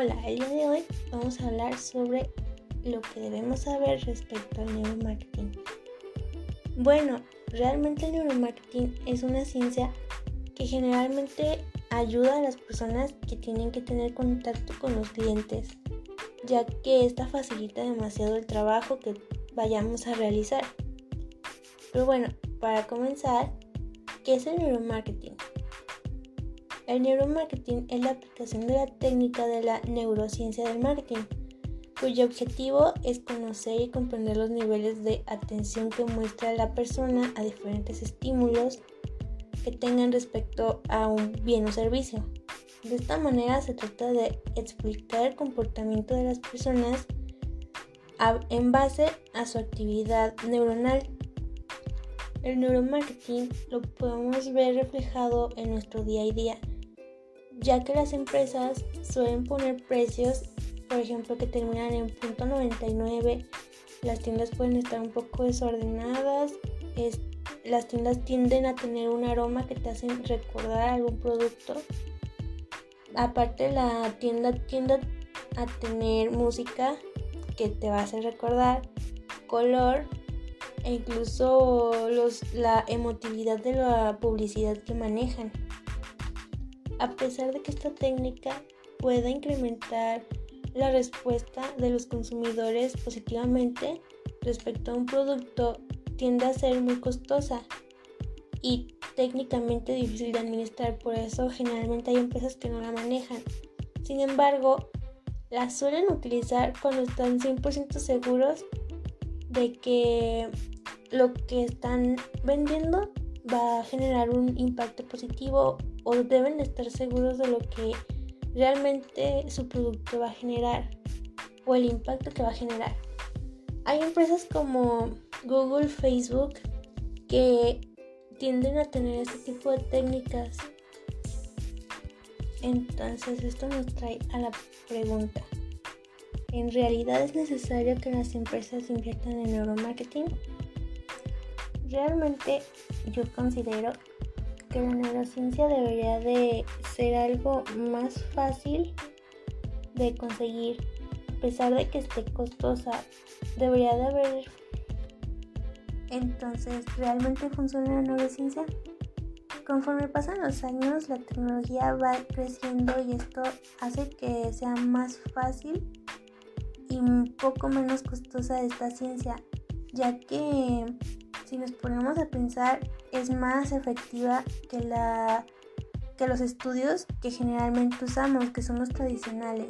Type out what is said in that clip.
Hola, el día de hoy vamos a hablar sobre lo que debemos saber respecto al neuromarketing. Bueno, realmente el neuromarketing es una ciencia que generalmente ayuda a las personas que tienen que tener contacto con los clientes, ya que esta facilita demasiado el trabajo que vayamos a realizar. Pero bueno, para comenzar, ¿qué es el neuromarketing? El neuromarketing es la aplicación de la técnica de la neurociencia del marketing, cuyo objetivo es conocer y comprender los niveles de atención que muestra la persona a diferentes estímulos que tengan respecto a un bien o servicio. De esta manera se trata de explicar el comportamiento de las personas en base a su actividad neuronal. El neuromarketing lo podemos ver reflejado en nuestro día a día ya que las empresas suelen poner precios, por ejemplo, que terminan en punto .99, las tiendas pueden estar un poco desordenadas, las tiendas tienden a tener un aroma que te hacen recordar algún producto. Aparte la tienda tiende a tener música que te va a hacer recordar, color e incluso la emotividad de la publicidad que manejan. A pesar de que esta técnica pueda incrementar la respuesta de los consumidores positivamente respecto a un producto, tiende a ser muy costosa y técnicamente difícil de administrar, por eso generalmente hay empresas que no la manejan. Sin embargo, la suelen utilizar cuando están 100% seguros de que lo que están vendiendo va a generar un impacto positivo o deben estar seguros de lo que realmente su producto va a generar o el impacto que va a generar. Hay empresas como Google, Facebook que tienden a tener este tipo de técnicas. Entonces esto nos trae a la pregunta. ¿En realidad es necesario que las empresas inviertan en neuromarketing? Realmente yo considero que la neurociencia debería de ser algo más fácil de conseguir. A pesar de que esté costosa, debería de haber... Entonces, ¿realmente funciona la neurociencia? Conforme pasan los años, la tecnología va creciendo y esto hace que sea más fácil y un poco menos costosa esta ciencia, ya que si nos ponemos a pensar, es más efectiva que, la, que los estudios que generalmente usamos, que son los tradicionales.